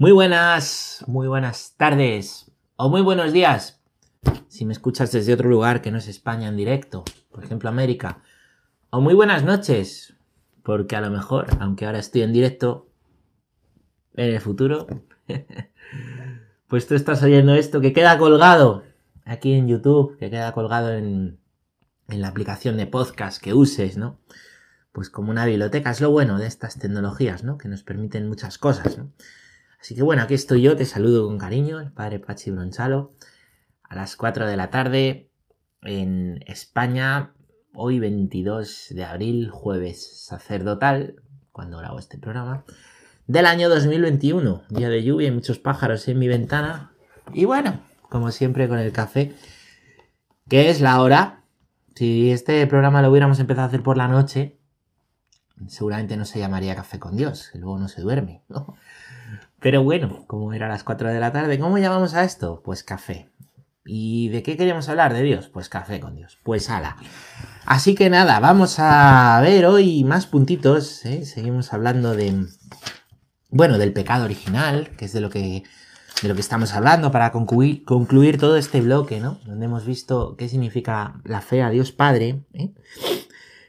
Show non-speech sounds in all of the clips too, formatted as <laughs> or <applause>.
Muy buenas, muy buenas tardes o muy buenos días. Si me escuchas desde otro lugar que no es España en directo, por ejemplo América. O muy buenas noches, porque a lo mejor, aunque ahora estoy en directo, en el futuro, <laughs> pues tú estás oyendo esto que queda colgado aquí en YouTube, que queda colgado en, en la aplicación de podcast que uses, ¿no? Pues como una biblioteca, es lo bueno de estas tecnologías, ¿no? Que nos permiten muchas cosas, ¿no? Así que bueno, aquí estoy yo, te saludo con cariño, el padre Pachi Bronchalo, a las 4 de la tarde en España, hoy 22 de abril, jueves sacerdotal, cuando grabo este programa, del año 2021, día de lluvia y muchos pájaros en mi ventana, y bueno, como siempre con el café, que es la hora, si este programa lo hubiéramos empezado a hacer por la noche, seguramente no se llamaría Café con Dios, que luego no se duerme. Pero bueno, como era las 4 de la tarde, ¿cómo llamamos a esto? Pues café. ¿Y de qué queríamos hablar? ¿De Dios? Pues café con Dios. Pues ala. Así que nada, vamos a ver hoy más puntitos. ¿eh? Seguimos hablando de. Bueno, del pecado original, que es de lo que, de lo que estamos hablando para concluir, concluir todo este bloque, ¿no? Donde hemos visto qué significa la fe a Dios Padre. ¿eh?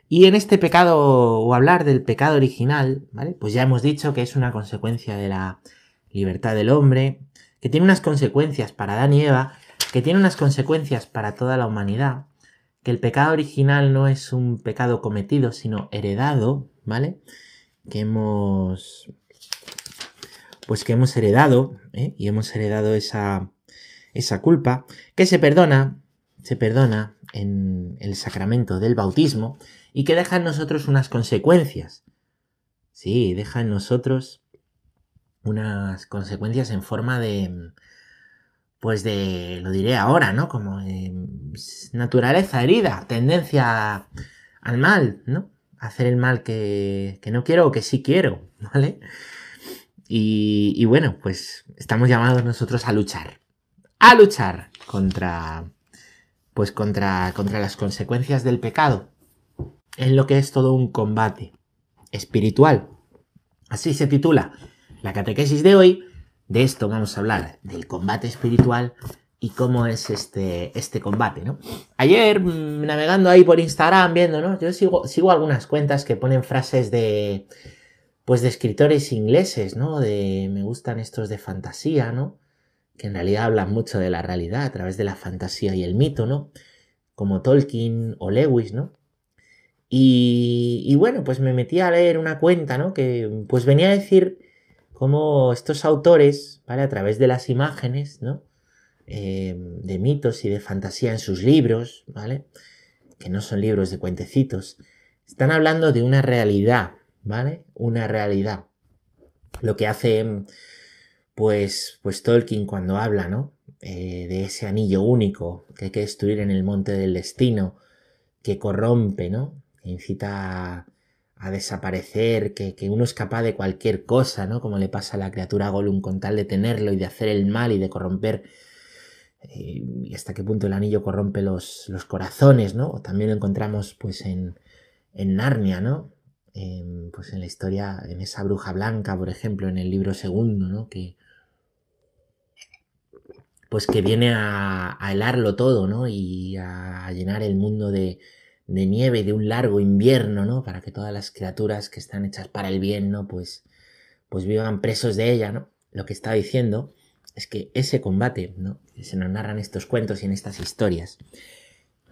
Y en este pecado, o hablar del pecado original, ¿vale? Pues ya hemos dicho que es una consecuencia de la libertad del hombre, que tiene unas consecuencias para Adán y Eva, que tiene unas consecuencias para toda la humanidad, que el pecado original no es un pecado cometido, sino heredado, ¿vale? Que hemos, pues que hemos heredado, ¿eh? y hemos heredado esa, esa culpa, que se perdona, se perdona en el sacramento del bautismo, y que deja en nosotros unas consecuencias. Sí, deja en nosotros unas consecuencias en forma de, pues de, lo diré ahora, ¿no? Como naturaleza herida, tendencia al mal, ¿no? Hacer el mal que, que no quiero o que sí quiero, <laughs> ¿vale? Y, y, bueno, pues estamos llamados nosotros a luchar. A luchar contra, pues contra, contra las consecuencias del pecado. En lo que es todo un combate espiritual. Así se titula la catequesis de hoy, de esto vamos a hablar, del combate espiritual y cómo es este, este combate, ¿no? Ayer, mm, navegando ahí por Instagram, viendo, ¿no? Yo sigo, sigo algunas cuentas que ponen frases de, pues de escritores ingleses, ¿no? De, me gustan estos de fantasía, ¿no? Que en realidad hablan mucho de la realidad a través de la fantasía y el mito, ¿no? Como Tolkien o Lewis, ¿no? Y, y bueno, pues me metí a leer una cuenta, ¿no? Que pues venía a decir cómo estos autores, ¿vale? A través de las imágenes, ¿no? Eh, de mitos y de fantasía en sus libros, ¿vale? Que no son libros de cuentecitos, están hablando de una realidad, ¿vale? Una realidad. Lo que hace, pues, pues Tolkien cuando habla, ¿no? Eh, de ese anillo único que hay que destruir en el monte del destino, que corrompe, ¿no? Que incita a desaparecer, que, uno es capaz de cualquier cosa, ¿no? Como le pasa a la criatura Gollum con tal de tenerlo y de hacer el mal y de corromper. Eh, y hasta qué punto el anillo corrompe los, los corazones, ¿no? También lo encontramos pues en, en Narnia, ¿no? pues en la historia, en esa bruja blanca, por ejemplo, en el libro segundo, ¿no? Que, pues que viene a, a helarlo todo, ¿no? Y a llenar el mundo de, de nieve de un largo invierno, ¿no? Para que todas las criaturas que están hechas para el bien, ¿no? Pues, pues vivan presos de ella, ¿no? Lo que está diciendo es que ese combate, ¿no? Que se nos narran estos cuentos y en estas historias,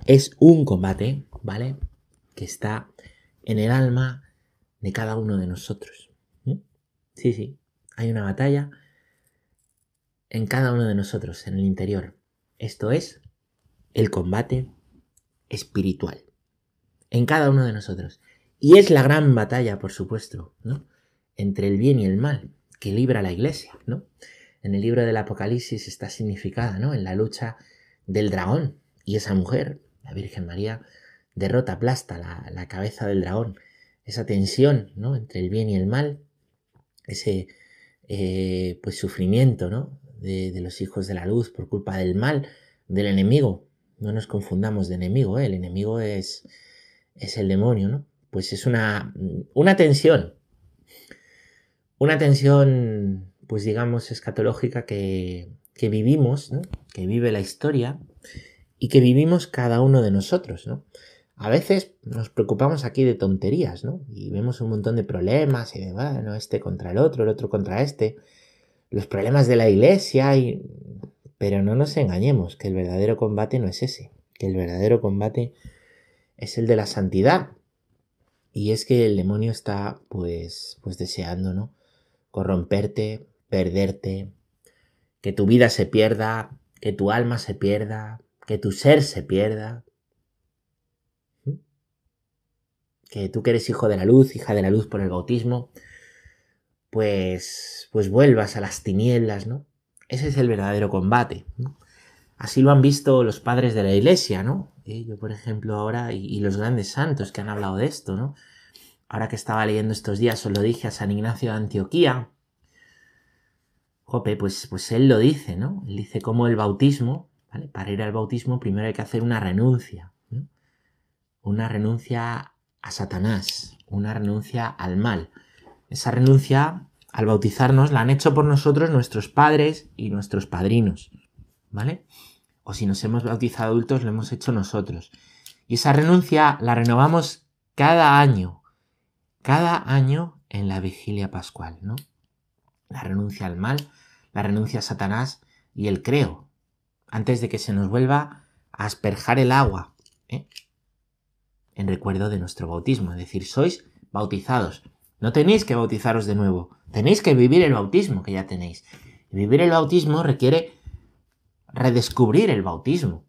es un combate, ¿vale? Que está en el alma de cada uno de nosotros. Sí, sí, hay una batalla en cada uno de nosotros, en el interior. Esto es el combate espiritual en cada uno de nosotros. Y es la gran batalla, por supuesto, ¿no? Entre el bien y el mal, que libra la iglesia, ¿no? En el libro del Apocalipsis está significada, ¿no? En la lucha del dragón. Y esa mujer, la Virgen María, derrota, aplasta la, cabeza del dragón. Esa tensión, ¿no? Entre el bien y el mal. Ese, eh, pues, sufrimiento, ¿no? De, de, los hijos de la luz por culpa del mal, del enemigo. No nos confundamos de enemigo, ¿eh? El enemigo es es el demonio, ¿no? Pues es una, una tensión. Una tensión pues digamos, escatológica que, que vivimos, ¿no? que vive la historia y que vivimos cada uno de nosotros, ¿no? A veces nos preocupamos aquí de tonterías, ¿no? Y vemos un montón de problemas y de, bueno, este contra el otro, el otro contra este, los problemas de la iglesia y... Pero no nos engañemos, que el verdadero combate no es ese, que el verdadero combate es el de la santidad. Y es que el demonio está, pues, pues deseando, ¿no? Corromperte, perderte, que tu vida se pierda, que tu alma se pierda, que tu ser se pierda. Que tú que eres hijo de la luz, hija de la luz por el bautismo, pues, pues vuelvas a las tinieblas, ¿no? Ese es el verdadero combate. Así lo han visto los padres de la iglesia, ¿no? Yo, por ejemplo, ahora, y, y, los grandes santos que han hablado de esto, ¿no? Ahora que estaba leyendo estos días, os lo dije a San Ignacio de Antioquía, Jope, pues, pues él lo dice, ¿no? Él dice cómo el bautismo, ¿vale? Para ir al bautismo primero hay que hacer una renuncia, ¿no? Una renuncia a Satanás, una renuncia al mal. Esa renuncia al bautizarnos la han hecho por nosotros nuestros padres y nuestros padrinos, ¿vale? O si nos hemos bautizado adultos, lo hemos hecho nosotros. Y esa renuncia la renovamos cada año, cada año en la vigilia pascual, ¿no? La renuncia al mal, la renuncia a Satanás y el creo, antes de que se nos vuelva a asperjar el agua, ¿eh? en recuerdo de nuestro bautismo. Es decir, sois bautizados. No tenéis que bautizaros de nuevo, tenéis que vivir el bautismo que ya tenéis. Vivir el bautismo requiere redescubrir el bautismo.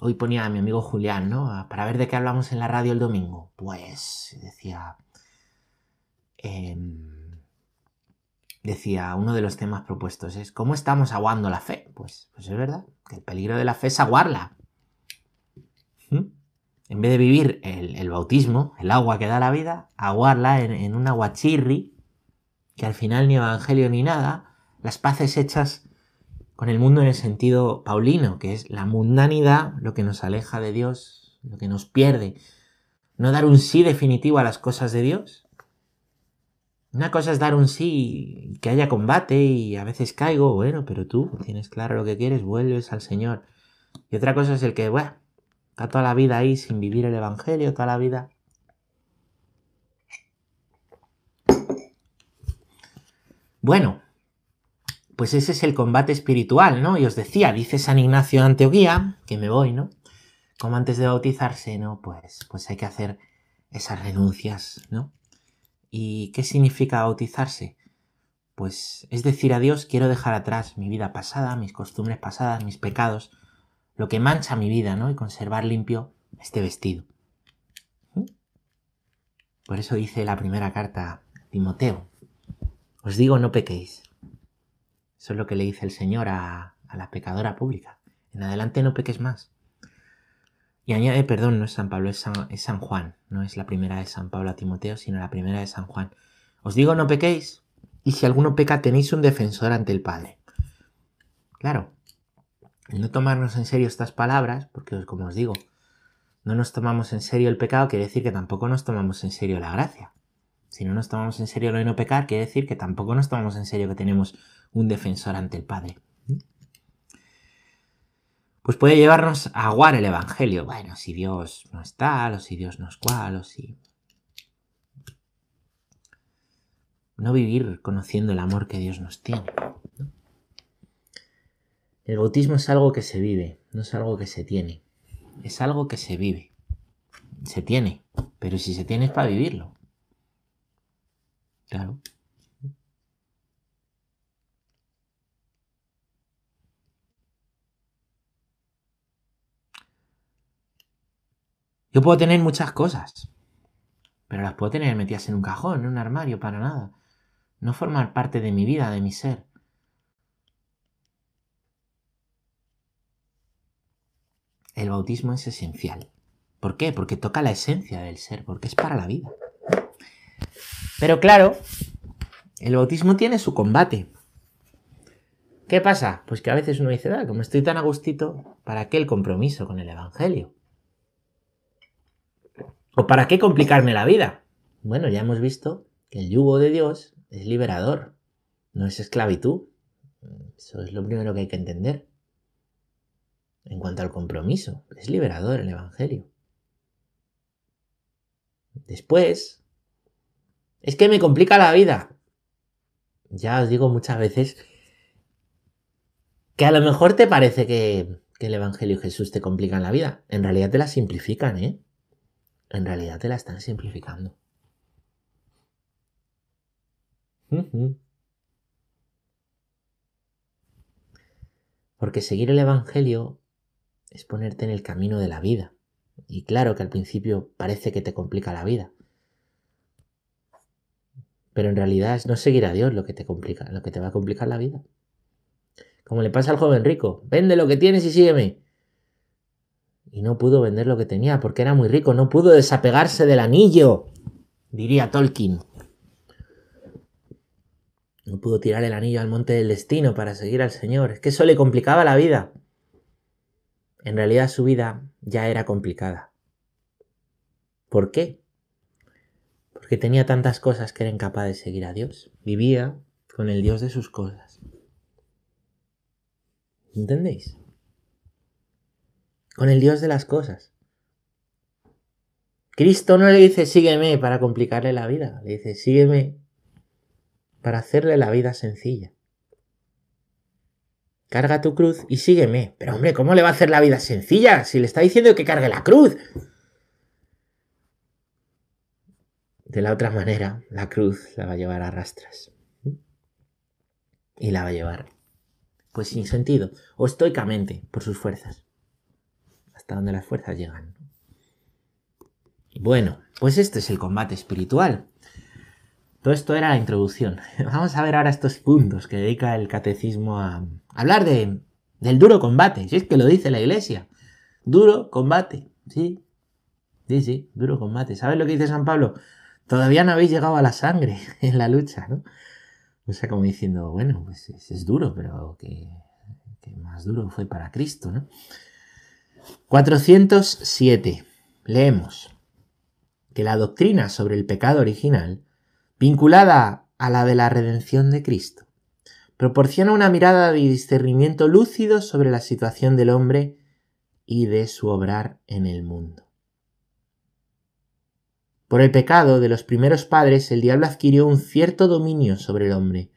Hoy ponía a mi amigo Julián, ¿no? Para ver de qué hablamos en la radio el domingo. Pues decía... Em, decía, uno de los temas propuestos es ¿cómo estamos aguando la fe? Pues, pues es verdad, que el peligro de la fe es aguarla. ¿Mm? En vez de vivir el, bautismo, el agua que da la vida, aguarla en, en un aguachirri, que al final ni evangelio ni nada, las paces hechas con el mundo en el sentido paulino, que es la mundanidad, lo que nos aleja de Dios, lo que nos pierde. No dar un sí definitivo a las cosas de Dios, una cosa es dar un sí y que haya combate y a veces caigo, bueno, pero tú tienes claro lo que quieres, vuelves al Señor. Y otra cosa es el que, bueno, está toda la vida ahí sin vivir el Evangelio, toda la vida. Bueno, pues ese es el combate espiritual, ¿no? Y os decía, dice San Ignacio de Antioquía, que me voy, ¿no? Como antes de bautizarse, ¿no? Pues, pues hay que hacer esas renuncias, ¿no? ¿Y qué significa bautizarse? Pues es decir a Dios, quiero dejar atrás mi vida pasada, mis costumbres pasadas, mis pecados, lo que mancha mi vida, ¿no? Y conservar limpio este vestido. Por eso dice la primera carta Timoteo, os digo no pequéis. Eso es lo que le dice el Señor a, la pecadora pública. En adelante no peques más. Y añade, perdón, no es San Pablo, es San, Juan. No es la primera de San Pablo a Timoteo, sino la primera de San Juan. Os digo, no pequéis. Y si alguno peca, tenéis un defensor ante el Padre. Claro, el no tomarnos en serio estas palabras, porque como os digo, no nos tomamos en serio el pecado, quiere decir que tampoco nos tomamos en serio la gracia. Si no nos tomamos en serio lo de no pecar, quiere decir que tampoco nos tomamos en serio que tenemos un defensor ante el Padre pues puede llevarnos a aguar el Evangelio. Bueno, si Dios no es tal, o si Dios no es cual, o si... No vivir conociendo el amor que Dios nos tiene. El bautismo es algo que se vive, no es algo que se tiene. Es algo que se vive. Se tiene, pero si se tiene es para vivirlo. Claro. Yo puedo tener muchas cosas, pero las puedo tener metidas en un cajón, en un armario, para nada. No formar parte de mi vida, de mi ser. El bautismo es esencial. ¿Por qué? Porque toca la esencia del ser, porque es para la vida. Pero claro, el bautismo tiene su combate. ¿Qué pasa? Pues que a veces uno dice, ah, como estoy tan a gustito, ¿para qué el compromiso con el Evangelio? ¿O para qué complicarme la vida? Bueno, ya hemos visto que el yugo de Dios es liberador, no es esclavitud. Eso es lo primero que hay que entender. En cuanto al compromiso, es liberador el Evangelio. Después, es que me complica la vida. Ya os digo muchas veces que a lo mejor te parece que, el Evangelio y Jesús te complican la vida. En realidad te la simplifican, ¿eh? En realidad te la están simplificando. Porque seguir el Evangelio es ponerte en el camino de la vida. Y claro que al principio parece que te complica la vida. Pero en realidad es no seguir a Dios lo que te complica, lo que te va a complicar la vida. Como le pasa al joven rico, vende lo que tienes y sígueme. Y no pudo vender lo que tenía porque era muy rico, no pudo desapegarse del anillo, diría Tolkien. No pudo tirar el anillo al monte del destino para seguir al Señor. Es que eso le complicaba la vida. En realidad su vida ya era complicada. ¿Por qué? porque tenía tantas cosas que era incapaz de seguir a Dios. Vivía con el Dios de sus cosas. ¿Entendéis? Con el Dios de las cosas. Cristo no le dice sígueme para complicarle la vida, le dice sígueme para hacerle la vida sencilla. Carga tu cruz y sígueme. Pero hombre, ¿cómo le va a hacer la vida sencilla si le está diciendo que cargue la cruz? De la otra manera, la cruz la va a llevar a rastras. Y la va a llevar, pues sin sentido, o estoicamente, por sus fuerzas. Hasta donde las fuerzas llegan. Bueno, pues este es el combate espiritual. Todo esto era la introducción. <laughs> Vamos a ver ahora estos puntos que dedica el catecismo a hablar de, del duro combate. Si es que lo dice la iglesia. Duro combate. Sí. Sí, sí, duro combate. ¿Sabes lo que dice San Pablo? todavía no habéis llegado a la sangre <laughs> en la lucha, ¿no? O sea, como diciendo, bueno, pues es, duro, pero que, más duro fue para Cristo, ¿no? 407. Leemos que la doctrina sobre el pecado original, vinculada a la de la redención de Cristo, proporciona una mirada de discernimiento lúcido sobre la situación del hombre y de su obrar en el mundo. Por el pecado de los primeros padres el diablo adquirió un cierto dominio sobre el hombre.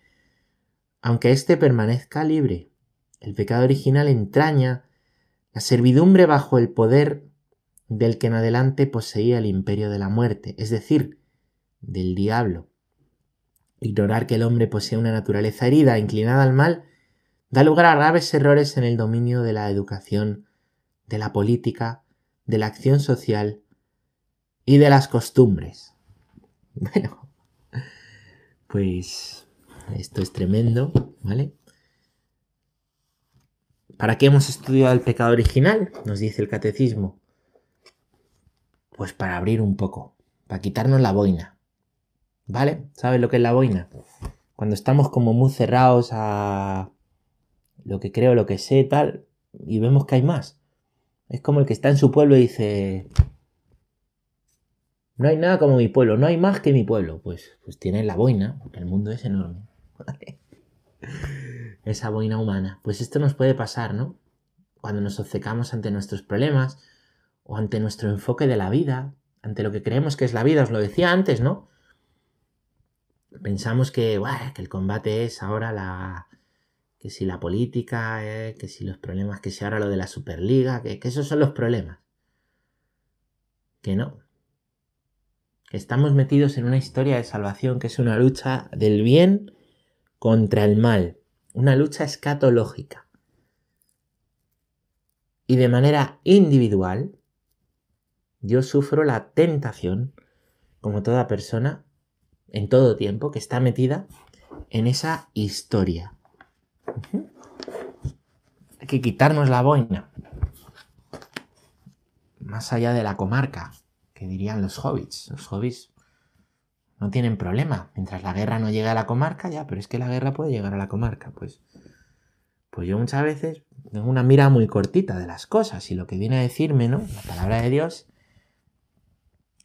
Aunque éste permanezca libre, el pecado original entraña la servidumbre bajo el poder del que en adelante poseía el imperio de la muerte, es decir, del diablo. Ignorar que el hombre posee una naturaleza herida, inclinada al mal, da lugar a graves errores en el dominio de la educación, de la política, de la acción social y de las costumbres. <laughs> Bueno, pues esto es tremendo, ¿vale? ¿Para qué hemos estudiado el pecado original? Nos dice el catecismo. Pues para abrir un poco, para quitarnos la boina. ¿Vale? ¿Sabes lo que es la boina? Cuando estamos como muy cerrados a lo que creo, lo que sé, tal, y vemos que hay más. Es como el que está en su pueblo y dice, no hay nada como mi pueblo, no hay más que mi pueblo. Pues, pues tiene la boina, porque el mundo es enorme. <laughs> Esa boina humana. Pues esto nos puede pasar, ¿no? Cuando nos obcecamos ante nuestros problemas o ante nuestro enfoque de la vida, ante lo que creemos que es la vida, os lo decía antes, ¿no? Pensamos que, que el combate es ahora la, que si la política, eh, que si los problemas, que si ahora lo de la Superliga, que, que esos son los problemas. Que no, Estamos metidos en una historia de salvación que es una lucha del bien contra el mal, una lucha escatológica. Y de manera individual, yo sufro la tentación, como toda persona, en todo tiempo, que está metida en esa historia. Hay que quitarnos la boina. Más allá de la comarca, que dirían los hobbits. Los hobbits no tienen problema. Mientras la guerra no llegue a la comarca, ya, pero es que la guerra puede llegar a la comarca. Pues, pues yo muchas veces tengo una mira muy cortita de las cosas y lo que viene a decirme, ¿no? La palabra de Dios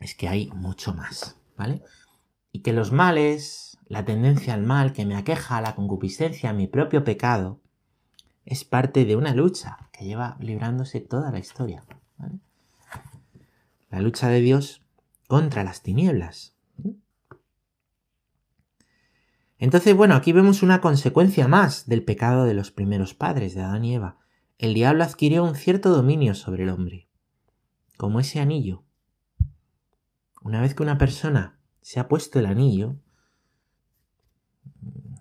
es que hay mucho más, ¿vale? y que los males, la tendencia al mal que me aqueja, la concupiscencia, mi propio pecado, es parte de una lucha que lleva librándose toda la historia. La lucha de Dios contra las tinieblas. Entonces, bueno, aquí vemos una consecuencia más del pecado de los primeros padres, de Adán y Eva. El diablo adquirió un cierto dominio sobre el hombre, como ese anillo. Una vez que una persona se ha puesto el anillo,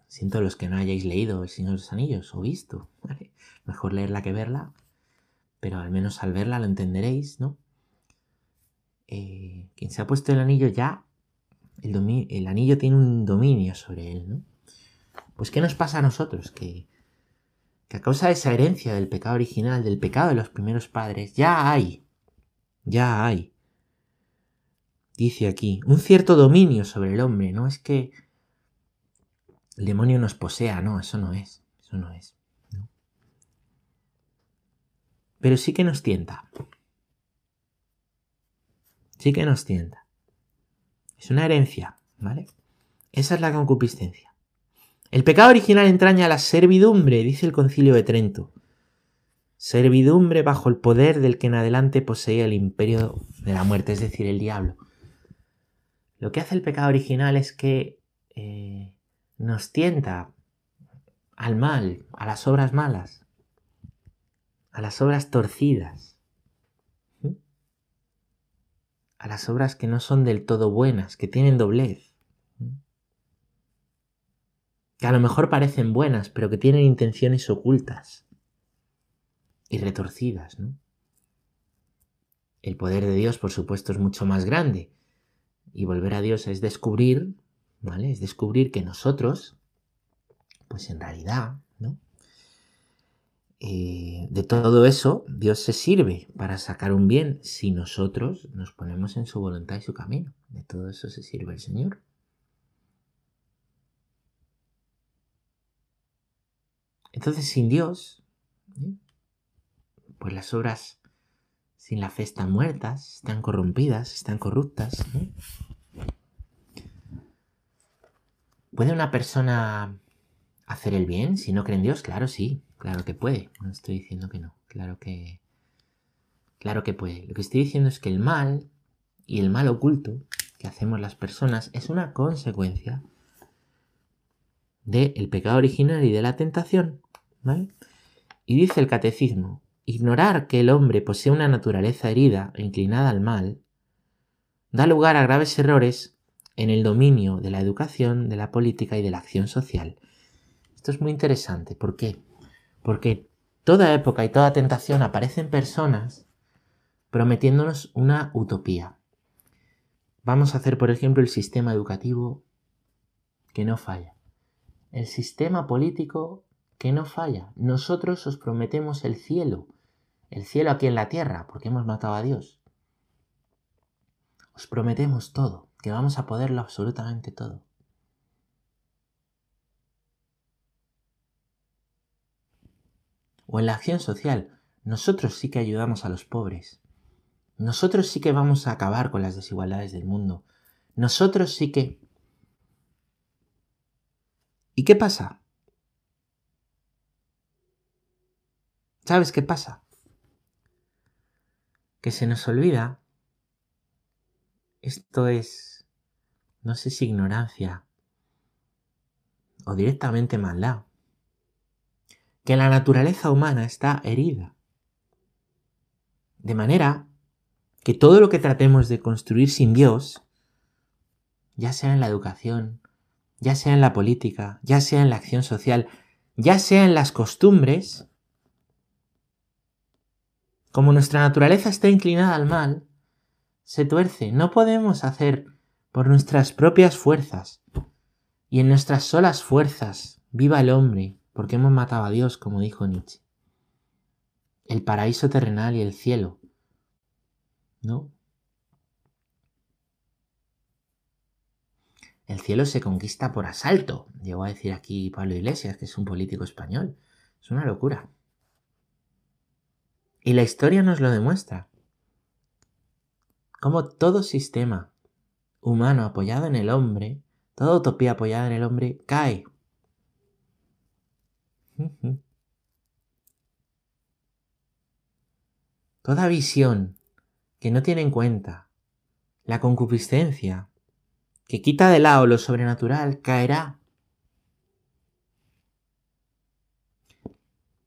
siento los que no hayáis leído El Señor de los Anillos o visto, <laughs> mejor leerla que verla, pero al menos al verla lo entenderéis, ¿no? Eh, quien se ha puesto el anillo ya el, anillo tiene un dominio sobre él, ¿no? Pues ¿qué nos pasa a nosotros? Que, que a causa de esa herencia del pecado original, del pecado de los primeros padres, ya hay, ya hay, dice aquí, un cierto dominio sobre el hombre, no es que el demonio nos posea, no, eso no es, eso no es. Pero sí que nos tienta. Sí que nos tienta. Es una herencia, ¿vale? Esa es la concupiscencia. El pecado original entraña la servidumbre, dice el concilio de Trento. Servidumbre bajo el poder del que en adelante poseía el imperio de la muerte, es decir, el diablo. Lo que hace el pecado original es que eh, nos tienta al mal, a las obras malas, a las obras torcidas. A las obras que no son del todo buenas, que tienen doblez. Que a lo mejor parecen buenas, pero que tienen intenciones ocultas y retorcidas, ¿no? El poder de Dios, por supuesto, es mucho más grande. Y volver a Dios es descubrir, ¿vale? Es descubrir que nosotros, pues en realidad, ¿no? Eh, de todo eso, Dios se sirve para sacar un bien si nosotros nos ponemos en su voluntad y su camino. De todo eso se sirve el Señor. Entonces, sin Dios, pues las obras sin la fe están muertas, están corrompidas, están corruptas. ¿Puede una persona hacer el bien si no cree en Dios? Claro, sí. Claro que puede, no estoy diciendo que no, claro que claro que puede. Lo que estoy diciendo es que el mal y el mal oculto que hacemos las personas es una consecuencia del pecado original y de la tentación, ¿vale? Y dice el catecismo, ignorar que el hombre posee una naturaleza herida e inclinada al mal da lugar a graves errores en el dominio de la educación, de la política y de la acción social. Esto es muy interesante. ¿Por qué? Porque toda época y toda tentación aparecen personas prometiéndonos una utopía. Vamos a hacer, por ejemplo, el sistema educativo que no falla. El sistema político que no falla. Nosotros os prometemos el cielo. El cielo aquí en la tierra, porque hemos matado a Dios. Os prometemos todo, que vamos a poderlo absolutamente todo. O en la acción social, nosotros sí que ayudamos a los pobres. Nosotros sí que vamos a acabar con las desigualdades del mundo. Nosotros sí que... ¿Y qué pasa? ¿Sabes qué pasa? Que se nos olvida. Esto es, no sé si ignorancia o directamente maldad que la naturaleza humana está herida. De manera que todo lo que tratemos de construir sin Dios, ya sea en la educación, ya sea en la política, ya sea en la acción social, ya sea en las costumbres, como nuestra naturaleza está inclinada al mal, se tuerce. No podemos hacer por nuestras propias fuerzas y en nuestras solas fuerzas viva el hombre porque hemos matado a Dios, como dijo Nietzsche. El paraíso terrenal y el cielo. ¿No? El cielo se conquista por asalto, llegó a decir aquí Pablo Iglesias, que es un político español. Es una locura. Y la historia nos lo demuestra. Como todo sistema humano apoyado en el hombre, toda utopía apoyada en el hombre, cae. Toda visión que no tiene en cuenta la concupiscencia, que quita de lado lo sobrenatural, caerá.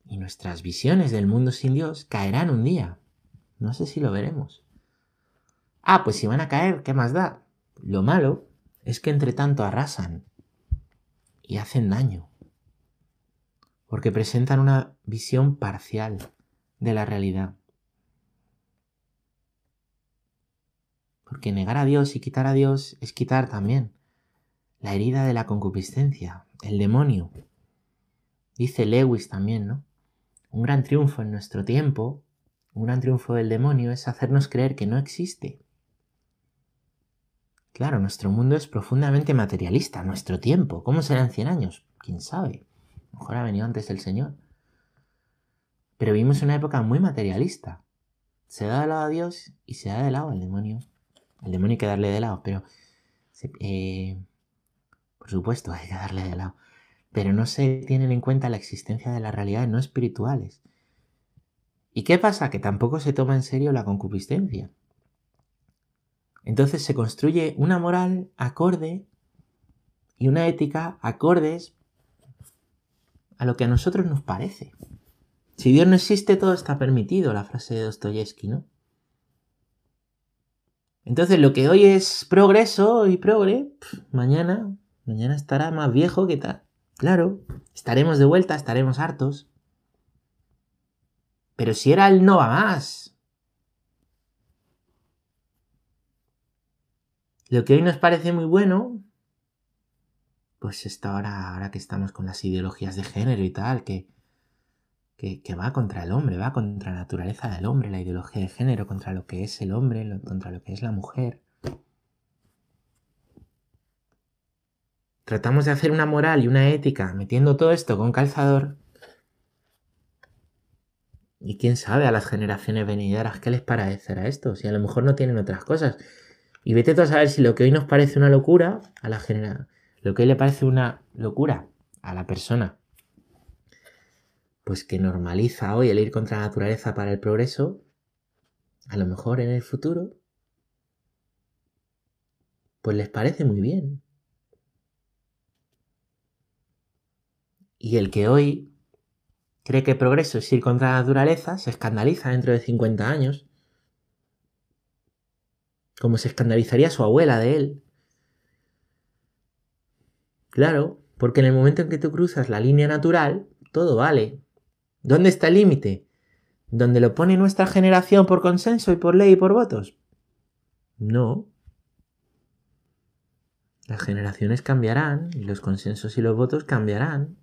Y nuestras visiones del mundo sin Dios caerán un día. No sé si lo veremos. Ah, pues si van a caer, ¿qué más da? Lo malo es que entre tanto arrasan y hacen daño. Porque presentan una visión parcial de la realidad. Porque negar a Dios y quitar a Dios es quitar también la herida de la concupiscencia, el demonio. Dice Lewis también, ¿no? Un gran triunfo en nuestro tiempo, un gran triunfo del demonio es hacernos creer que no existe. Claro, nuestro mundo es profundamente materialista, nuestro tiempo. ¿Cómo será en 100 años? ¿Quién sabe? Mejor ha venido antes el Señor. Pero vivimos una época muy materialista. Se da de lado a Dios y se da de lado al demonio. Al demonio hay que darle de lado, pero... Eh, por supuesto, <laughs> hay que darle de lado pero no se tienen en cuenta la existencia de las realidades no espirituales. ¿Y qué pasa? Que tampoco se toma en serio la concupiscencia. Entonces se construye una moral acorde y una ética acordes lo que a nosotros nos parece. Si Dios no existe, todo está permitido, la frase de Dostoyevsky, ¿no? Entonces lo que hoy es progreso y progre, mañana, mañana estará más viejo que tal. Claro, estaremos de vuelta, estaremos hartos. Pero si era el no va más. Lo que hoy nos parece muy bueno, pues está ahora, ahora que estamos con las ideologías de género y tal, que, que, va contra el hombre, va contra la naturaleza del hombre, la ideología de género, contra lo que es el hombre, contra lo que es la mujer. tratamos de hacer una moral y una ética metiendo todo esto con calzador. Y quién sabe a las generaciones venideras qué les parecerá esto, si a lo mejor no tienen otras cosas. Y vete tú a saber si lo que hoy nos parece una locura a la genera lo que le parece una locura a la persona, pues que normaliza hoy el ir contra la naturaleza para el progreso, a lo mejor en el futuro, pues les parece muy bien. Y el que hoy cree que progreso es ir contra la naturaleza se escandaliza dentro de 50 años, como se escandalizaría su abuela de él. Claro, porque en el momento en que tú cruzas la línea natural, todo vale. ¿Dónde está el límite? ¿Dónde lo pone nuestra generación por consenso y por ley y por votos? No. Las generaciones cambiarán y los consensos y los votos cambiarán.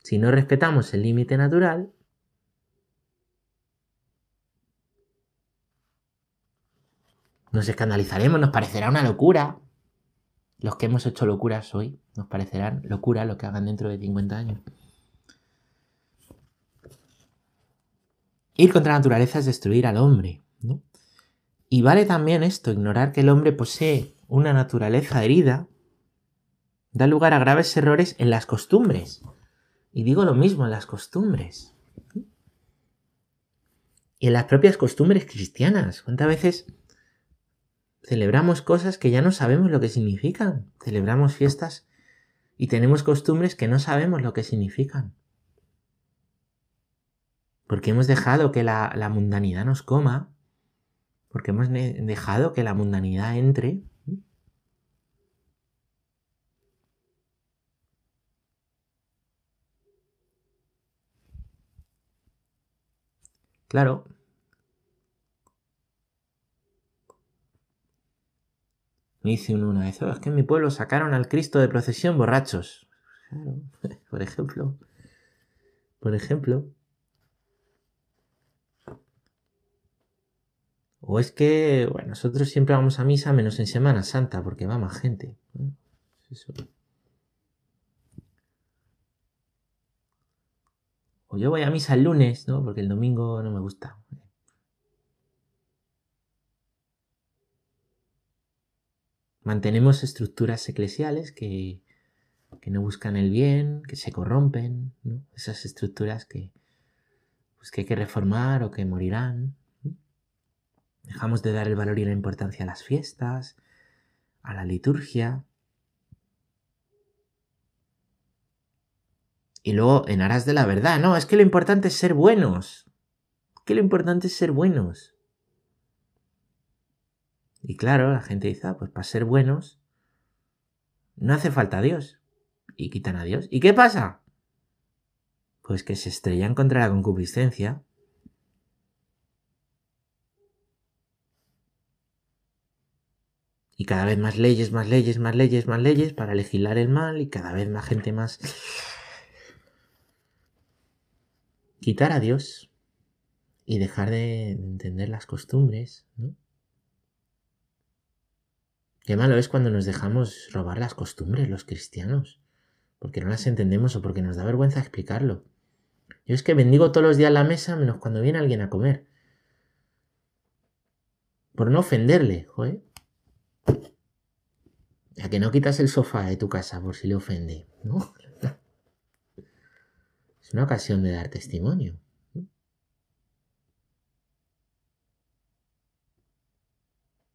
Si no respetamos el límite natural, nos escandalizaremos, nos parecerá una locura. Los que hemos hecho locuras hoy nos parecerán locura lo que hagan dentro de 50 años. Ir contra la naturaleza es destruir al hombre. ¿no? Y vale también esto, ignorar que el hombre posee una naturaleza herida, da lugar a graves errores en las costumbres. Y digo lo mismo en las costumbres. Y en las propias costumbres cristianas. ¿Cuántas veces celebramos cosas que ya no sabemos lo que significan? Celebramos fiestas y tenemos costumbres que no sabemos lo que significan. Porque hemos dejado que la, la mundanidad nos coma. Porque hemos dejado que la mundanidad entre Claro. Me dice uno una vez, es que en mi pueblo sacaron al Cristo de procesión borrachos. Claro, <laughs> por ejemplo. Por ejemplo. O es que, bueno, nosotros siempre vamos a misa menos en Semana Santa, porque va más gente. O yo voy a misa el lunes, ¿no? Porque el domingo no me gusta. Mantenemos estructuras eclesiales que, que no buscan el bien, que se corrompen, esas estructuras que, pues que hay que reformar o que morirán. Dejamos de dar el valor y la importancia a las fiestas, a la liturgia. Y luego, en aras de la verdad, no, es que lo importante es ser buenos. Que lo importante es ser buenos. Y claro, la gente dice, ah, pues para ser buenos, no hace falta Dios. Y quitan a Dios. ¿Y qué pasa? Pues que se estrellan contra la concupiscencia. Y cada vez más leyes, más leyes, más leyes, más leyes para legislar el mal y cada vez más gente más... Quitar a Dios y dejar de entender las costumbres, ¿no? Qué malo es cuando nos dejamos robar las costumbres los cristianos, porque no las entendemos o porque nos da vergüenza explicarlo. Yo es que bendigo todos los días la mesa menos cuando viene alguien a comer. Por no ofenderle, joder. Ya que no quitas el sofá de tu casa por si le ofende, ¿no? <laughs> Es una ocasión de dar testimonio.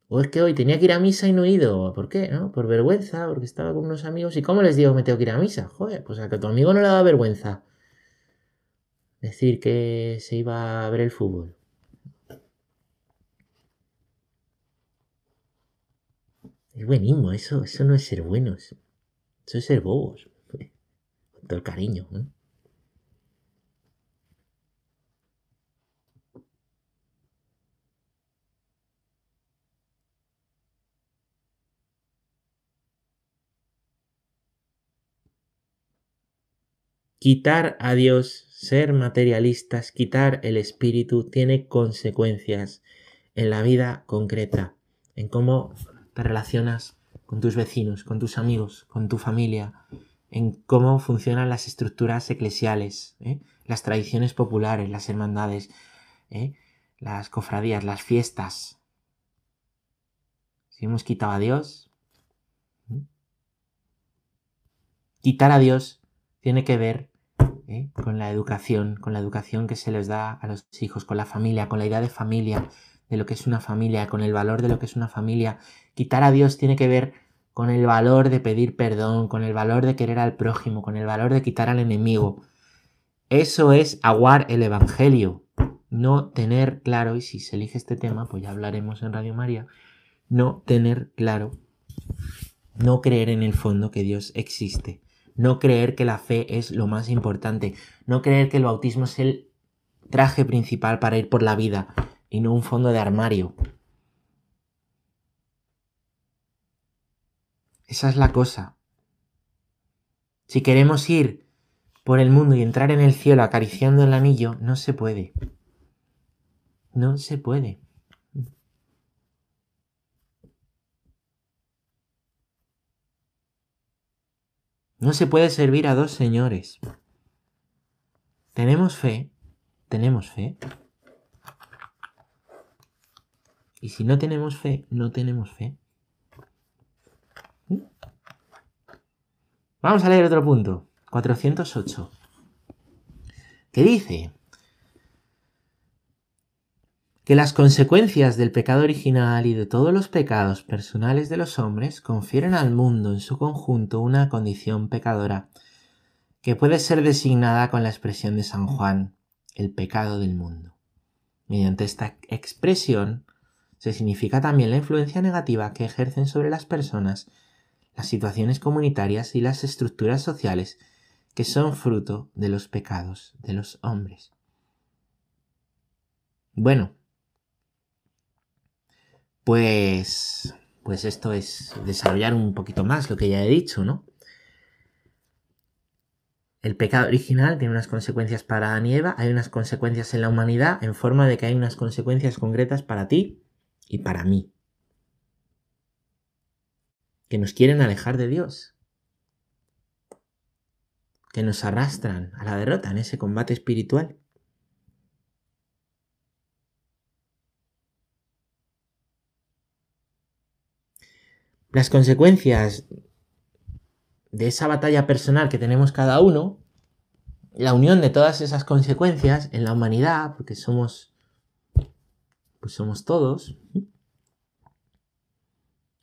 O es que hoy tenía que ir a misa y no he ido. ¿Por qué? ¿No? Por vergüenza, porque estaba con unos amigos. ¿Y cómo les digo que me tengo que ir a misa? Joder, pues a que tu amigo no le da vergüenza decir que se iba a ver el fútbol. Es buenísimo, eso, eso no es ser buenos. Eso es ser bobos. Con todo el cariño. ¿no? Quitar a Dios, ser materialistas, quitar el espíritu tiene consecuencias en la vida concreta, en cómo te relacionas con tus vecinos, con tus amigos, con tu familia, en cómo funcionan las estructuras eclesiales, ¿eh? las tradiciones populares, las hermandades, ¿eh? las cofradías, las fiestas. Si hemos quitado a Dios, ¿eh? quitar a Dios tiene que ver ¿eh? con la educación, con la educación que se les da a los hijos, con la familia, con la idea de familia, de lo que es una familia, con el valor de lo que es una familia. Quitar a Dios tiene que ver con el valor de pedir perdón, con el valor de querer al prójimo, con el valor de quitar al enemigo. Eso es aguar el Evangelio. No tener claro, y si se elige este tema, pues ya hablaremos en Radio María, no tener claro, no creer en el fondo que Dios existe no creer que la fe es lo más importante, no creer que el bautismo es el traje principal para ir por la vida y no un fondo de armario. Esa es la cosa. Si queremos ir por el mundo y entrar en el cielo acariciando el anillo, no se puede. No se puede. No se puede servir a dos señores. Tenemos fe, tenemos fe. Y si no tenemos fe, no tenemos fe. ¿Mm? Vamos a leer otro punto. 408. ¿Qué dice? Que las consecuencias del pecado original y de todos los pecados personales de los hombres confieren al mundo en su conjunto una condición pecadora, que puede ser designada con la expresión de San Juan, el pecado del mundo. Mediante esta expresión se significa también la influencia negativa que ejercen sobre las personas las situaciones comunitarias y las estructuras sociales que son fruto de los pecados de los hombres. Bueno, pues, pues esto es desarrollar un poquito más lo que ya he dicho, ¿no? El pecado original tiene unas consecuencias para Adán y Eva, hay unas consecuencias en la humanidad en forma de que hay unas consecuencias concretas para ti y para mí. Que nos quieren alejar de Dios. Que nos arrastran a la derrota en ese combate espiritual. Las consecuencias de esa batalla personal que tenemos cada uno, la unión de todas esas consecuencias en la humanidad, porque somos, pues somos todos,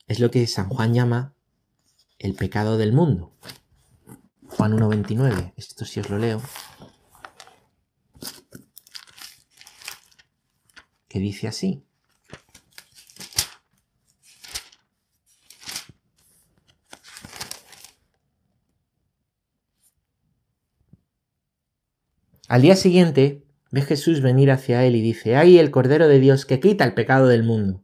es lo que San Juan llama el pecado del mundo. Juan 1.29, esto sí os lo leo. Que dice así. Al día siguiente, ve Jesús venir hacia él y dice, ¡ay el Cordero de Dios que quita el pecado del mundo!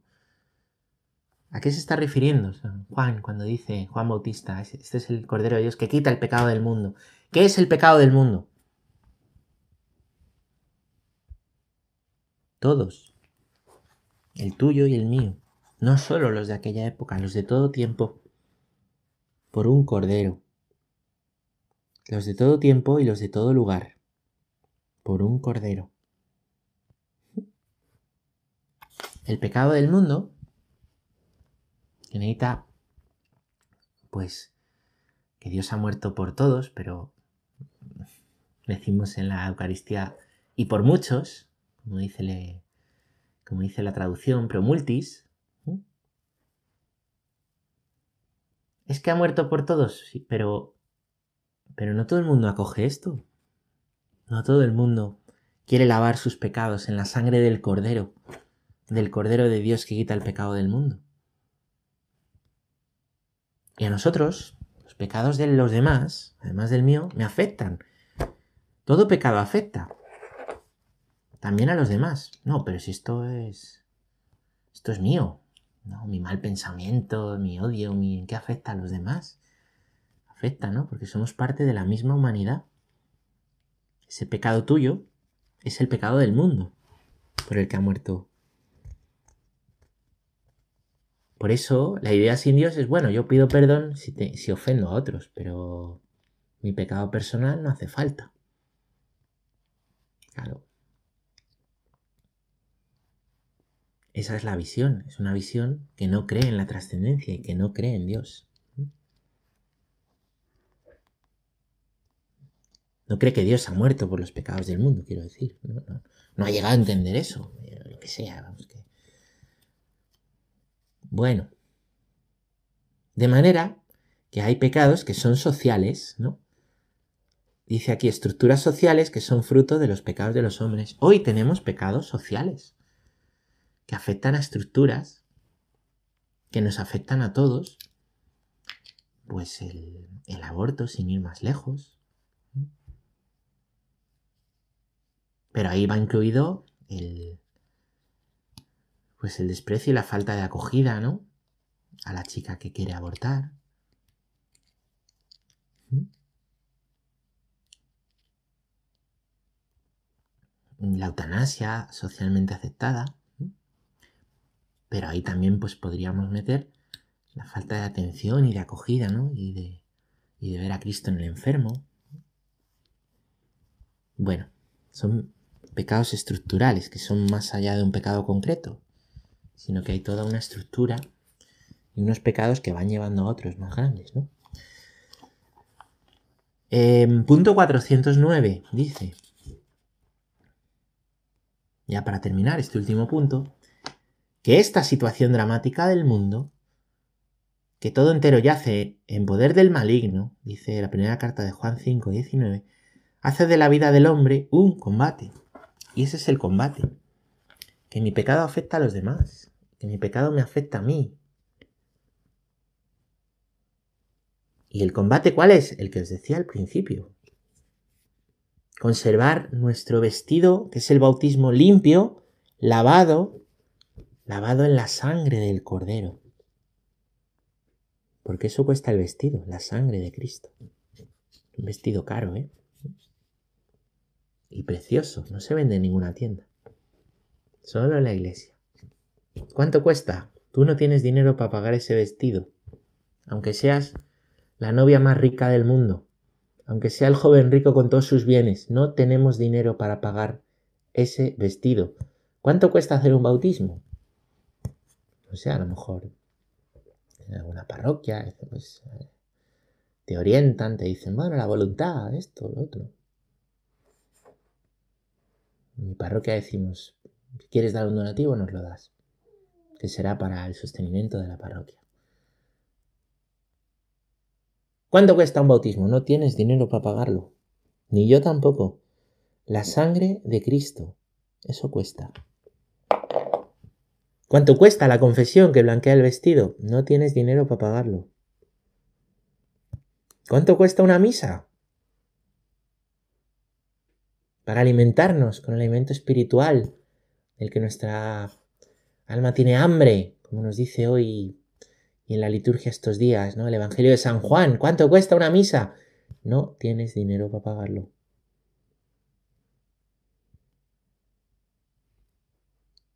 ¿A qué se está refiriendo Juan cuando dice, Juan Bautista, este es el Cordero de Dios que quita el pecado del mundo? ¿Qué es el pecado del mundo? Todos. El tuyo y el mío. No solo los de aquella época, los de todo tiempo. Por un Cordero. Los de todo tiempo y los de todo lugar. Por un Cordero. El pecado del mundo que necesita, pues, que Dios ha muerto por todos, pero decimos en la Eucaristía, y por muchos, como dice, como dice la traducción, multis, es que ha muerto por todos, pero, pero no todo el mundo acoge esto. No todo el mundo quiere lavar sus pecados en la sangre del Cordero, del Cordero de Dios que quita el pecado del mundo. Y a nosotros, los pecados de los demás, además del mío, me afectan. Todo pecado afecta. También a los demás. No, pero si esto es. Esto es mío. No, mi mal pensamiento, mi odio, mi. ¿En qué afecta a los demás? Afecta, ¿no? Porque somos parte de la misma humanidad. Ese pecado tuyo es el pecado del mundo por el que ha muerto Por eso la idea sin Dios es, bueno, yo pido perdón si, si ofendo a otros, pero mi pecado personal no hace falta. Claro. Esa es la visión, es una visión que no cree en la trascendencia y que no cree en Dios. No cree que Dios ha muerto por los pecados del mundo, quiero decir. No, ha llegado a entender eso, lo que sea, vamos, que bueno. De manera que hay pecados que son sociales, ¿no? Dice aquí estructuras sociales que son fruto de los pecados de los hombres. Hoy tenemos pecados sociales que afectan a estructuras que nos afectan a todos. Pues el, el aborto, sin ir más lejos. Pero ahí va incluido el, pues el desprecio y la falta de acogida, ¿no? A la chica que quiere abortar. ¿Mm? La eutanasia socialmente aceptada. Pero ahí también pues podríamos meter la falta de atención y de acogida, ¿no? Y de, y de ver a Cristo en el enfermo. Bueno, son pecados estructurales que son más allá de un pecado concreto sino que hay toda una estructura y unos pecados que van llevando a otros más grandes, ¿no? Em, punto 409 dice, ya para terminar este último punto, que esta situación dramática del mundo, que todo entero yace en poder del maligno, dice la primera carta de Juan 5, 19, hace de la vida del hombre un combate. Y ese es el combate que mi pecado afecta a los demás, que mi pecado me afecta a mí. ¿Y el combate cuál es? El que os decía al principio. Conservar nuestro vestido, que es el bautismo limpio, lavado, lavado en la sangre del Cordero. Porque eso cuesta el vestido, la sangre de Cristo. Un vestido caro, ¿eh? Y precioso, no se vende en ninguna tienda. Solo en la iglesia. ¿Cuánto cuesta? Tú no tienes dinero para pagar ese vestido. Aunque seas la novia más rica del mundo. Aunque sea el joven rico con todos sus bienes. No tenemos dinero para pagar ese vestido. ¿Cuánto cuesta hacer un bautismo? No sé, a lo mejor en alguna parroquia, pues, te orientan, te dicen, bueno, la voluntad, esto, lo otro. En mi parroquia decimos, si quieres dar un donativo, nos lo das, que será para el sostenimiento de la parroquia. ¿Cuánto cuesta un bautismo? No tienes dinero para pagarlo. Ni yo tampoco. La sangre de Cristo. Eso cuesta. ¿Cuánto cuesta la confesión que blanquea el vestido? No tienes dinero para pagarlo. ¿Cuánto cuesta una misa? Para alimentarnos con el alimento espiritual, el que nuestra alma tiene hambre, como nos dice hoy y en la liturgia estos días, ¿no? El Evangelio de San Juan, ¿cuánto cuesta una misa? No tienes dinero para pagarlo.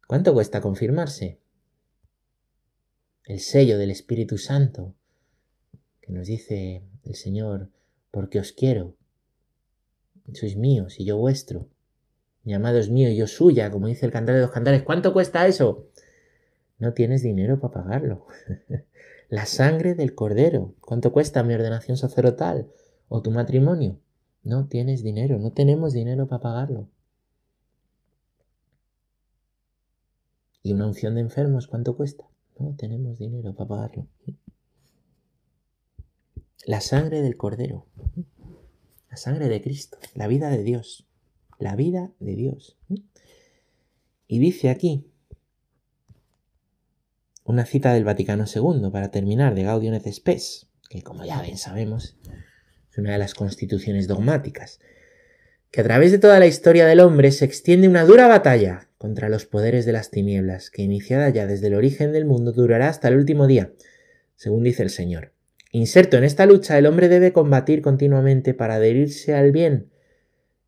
¿Cuánto cuesta confirmarse? El sello del Espíritu Santo, que nos dice el Señor, porque os quiero. Sois míos y yo vuestro. Mi amado es mío y yo suya, como dice el cantar de los cantares. ¿Cuánto cuesta eso? No tienes dinero para pagarlo. <laughs> La sangre del cordero. ¿Cuánto cuesta mi ordenación sacerdotal? ¿O tu matrimonio? No tienes dinero, no tenemos dinero para pagarlo. ¿Y una unción de enfermos cuánto cuesta? No tenemos dinero para pagarlo. La sangre del Cordero. La sangre de Cristo. La vida de Dios. La vida de Dios. Y dice aquí una cita del Vaticano II para terminar de Gaudium et Spes, que como ya ven sabemos es una de las constituciones dogmáticas, que a través de toda la historia del hombre se extiende una dura batalla contra los poderes de las tinieblas, que iniciada ya desde el origen del mundo durará hasta el último día, según dice el Señor. Inserto en esta lucha, el hombre debe combatir continuamente para adherirse al bien,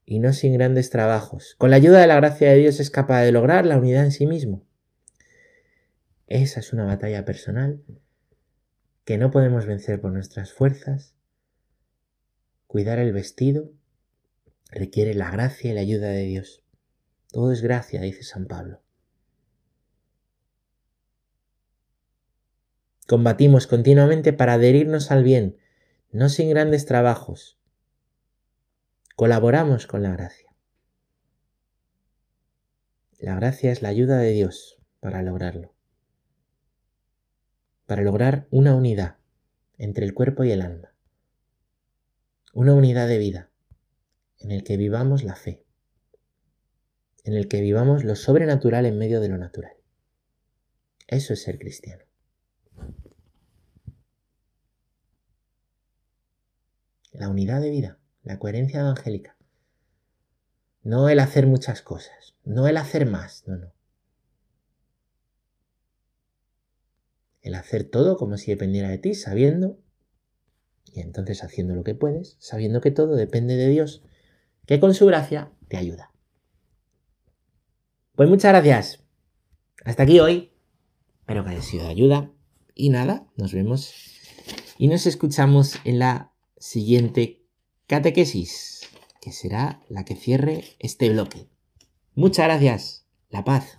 y no sin grandes trabajos. Con la ayuda de la gracia de Dios es capaz de lograr la unidad en sí mismo. Esa es una batalla personal que no podemos vencer por nuestras fuerzas. Cuidar el vestido requiere la gracia y la ayuda de Dios. Todo es gracia, dice San Pablo. Combatimos continuamente para adherirnos al bien, no sin grandes trabajos. Colaboramos con la gracia. La gracia es la ayuda de Dios para lograrlo. Para lograr una unidad entre el cuerpo y el alma. Una unidad de vida en el que vivamos la fe en el que vivamos lo sobrenatural en medio de lo natural. Eso es ser cristiano. La unidad de vida, la coherencia evangélica. No el hacer muchas cosas, no el hacer más, no, no. El hacer todo como si dependiera de ti, sabiendo, y entonces haciendo lo que puedes, sabiendo que todo depende de Dios, que con su gracia te ayuda. Pues muchas gracias. Hasta aquí hoy. Espero que haya sido de ayuda. Y nada, nos vemos y nos escuchamos en la siguiente catequesis, que será la que cierre este bloque. Muchas gracias. La paz.